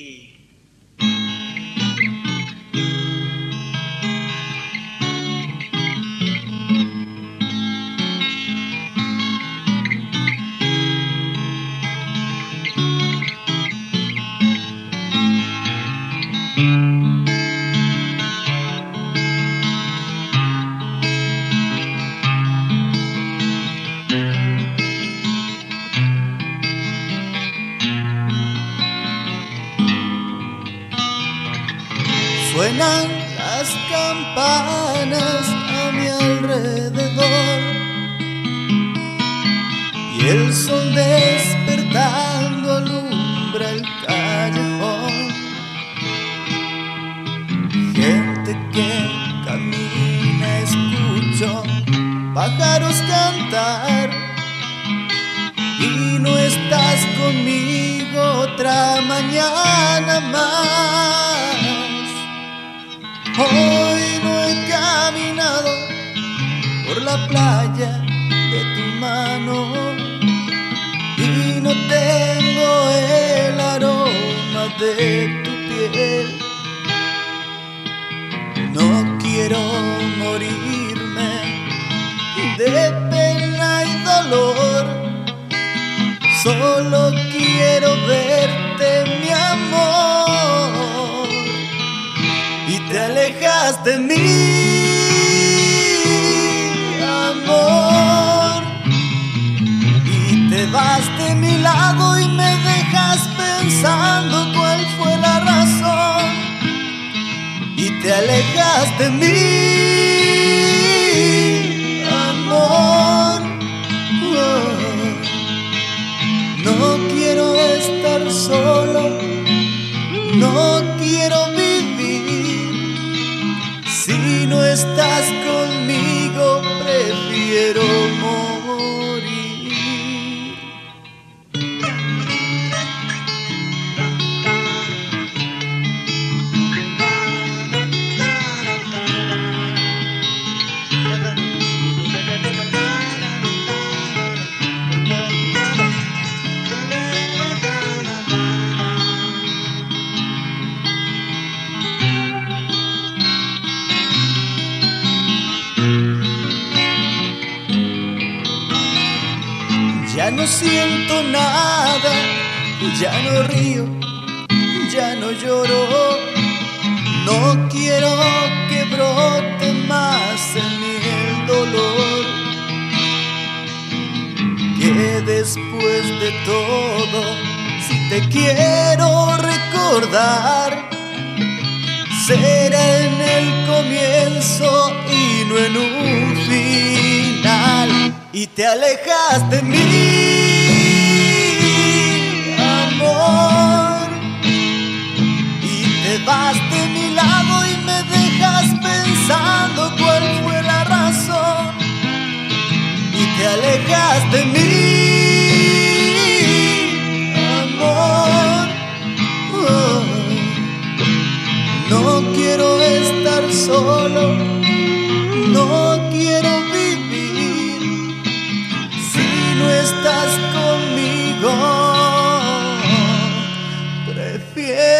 E... thank mm -hmm. you Las campanas a mi alrededor y el sol despertando alumbra el callejón. Gente que camina, escucho pájaros cantar y no estás conmigo otra mañana más. Hoy no he caminado por la playa de tu mano y no tengo el aroma de tu piel. No quiero morirme de pena y dolor, de mí, amor, y te vas de mi lado y me dejas pensando cuál fue la razón, y te alejas de mí, amor. Oh, no quiero estar solo, no quiero No siento nada, ya no río, ya no lloro. No quiero que brote más en mí el dolor. Que después de todo, si te quiero recordar, será en el comienzo y no en un final. Y te alejas de mí, vas de mi lado y me dejas pensando cuál fue la razón. Y te alejas de mí, amor. Oh. No quiero estar solo, no quiero vivir si no estás conmigo. Prefiero